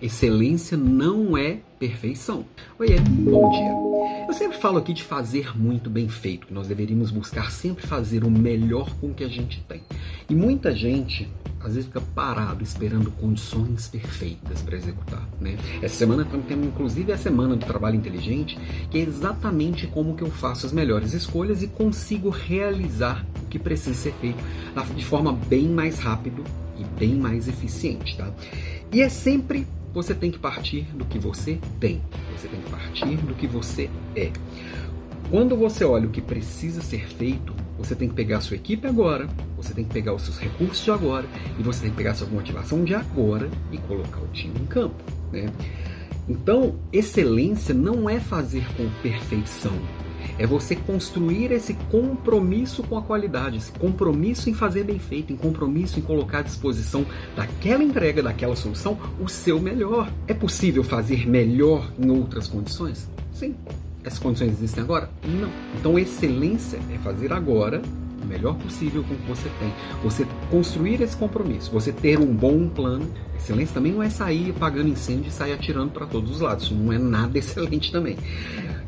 Excelência não é perfeição. Oiê, bom dia. Eu sempre falo aqui de fazer muito bem feito, que nós deveríamos buscar sempre fazer o melhor com o que a gente tem. E muita gente às vezes fica parado esperando condições perfeitas para executar. Né? Essa semana temos inclusive a semana do trabalho inteligente, que é exatamente como que eu faço as melhores escolhas e consigo realizar o que precisa ser feito de forma bem mais rápido e bem mais eficiente. Tá? E é sempre você tem que partir do que você tem. Você tem que partir do que você é. Quando você olha o que precisa ser feito, você tem que pegar a sua equipe agora, você tem que pegar os seus recursos de agora e você tem que pegar a sua motivação de agora e colocar o time em campo. Né? Então, excelência não é fazer com perfeição, é você construir esse compromisso com a qualidade, esse compromisso em fazer bem feito, em compromisso em colocar à disposição daquela entrega, daquela solução, o seu melhor. É possível fazer melhor em outras condições? Sim. Essas condições existem agora? Não. Então, excelência é fazer agora o melhor possível com o que você tem. Você construir esse compromisso, você ter um bom plano. Excelência também não é sair apagando incêndio e sair atirando para todos os lados. Isso não é nada excelente também.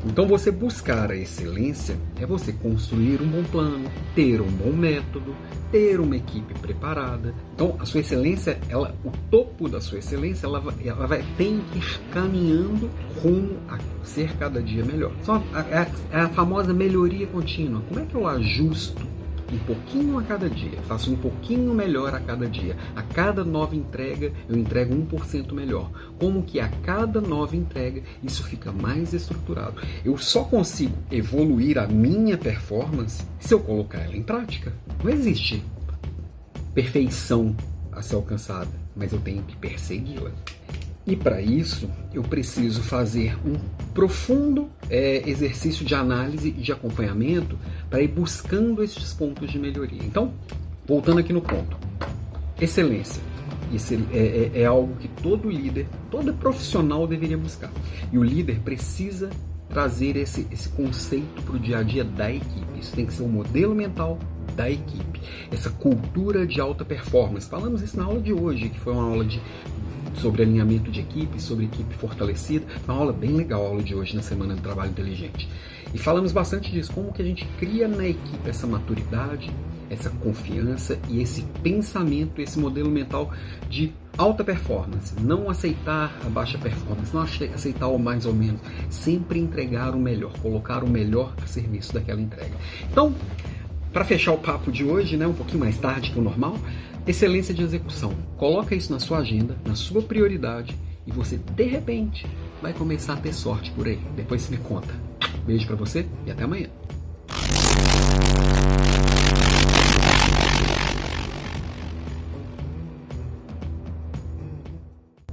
Então, você buscar a excelência é você construir um bom plano, ter um bom método, ter uma equipe preparada. Então, a sua excelência, ela, o topo da sua excelência, ela, ela vai tem que ir caminhando rumo a ser cada dia melhor. Só a, a, é a famosa melhoria contínua. Como é que eu ajusto um pouquinho a cada dia, faço um pouquinho melhor a cada dia. A cada nova entrega, eu entrego 1% melhor. Como que a cada nova entrega, isso fica mais estruturado. Eu só consigo evoluir a minha performance se eu colocar ela em prática. Não existe perfeição a ser alcançada, mas eu tenho que persegui-la. E para isso, eu preciso fazer um profundo é, exercício de análise e de acompanhamento para ir buscando esses pontos de melhoria. Então, voltando aqui no ponto: excelência. Isso é, é, é algo que todo líder, todo profissional deveria buscar. E o líder precisa trazer esse, esse conceito para o dia a dia da equipe. Isso tem que ser um modelo mental da equipe. Essa cultura de alta performance. Falamos isso na aula de hoje, que foi uma aula de sobre alinhamento de equipe, sobre equipe fortalecida. Uma aula bem legal, a aula de hoje na Semana do Trabalho Inteligente. E falamos bastante disso, como que a gente cria na equipe essa maturidade, essa confiança e esse pensamento, esse modelo mental de alta performance. Não aceitar a baixa performance, não aceitar o mais ou menos. Sempre entregar o melhor, colocar o melhor a serviço daquela entrega. Então, para fechar o papo de hoje, né, um pouquinho mais tarde que o normal, Excelência de execução. Coloca isso na sua agenda, na sua prioridade e você de repente vai começar a ter sorte por aí. Depois você me conta. Beijo para você e até amanhã.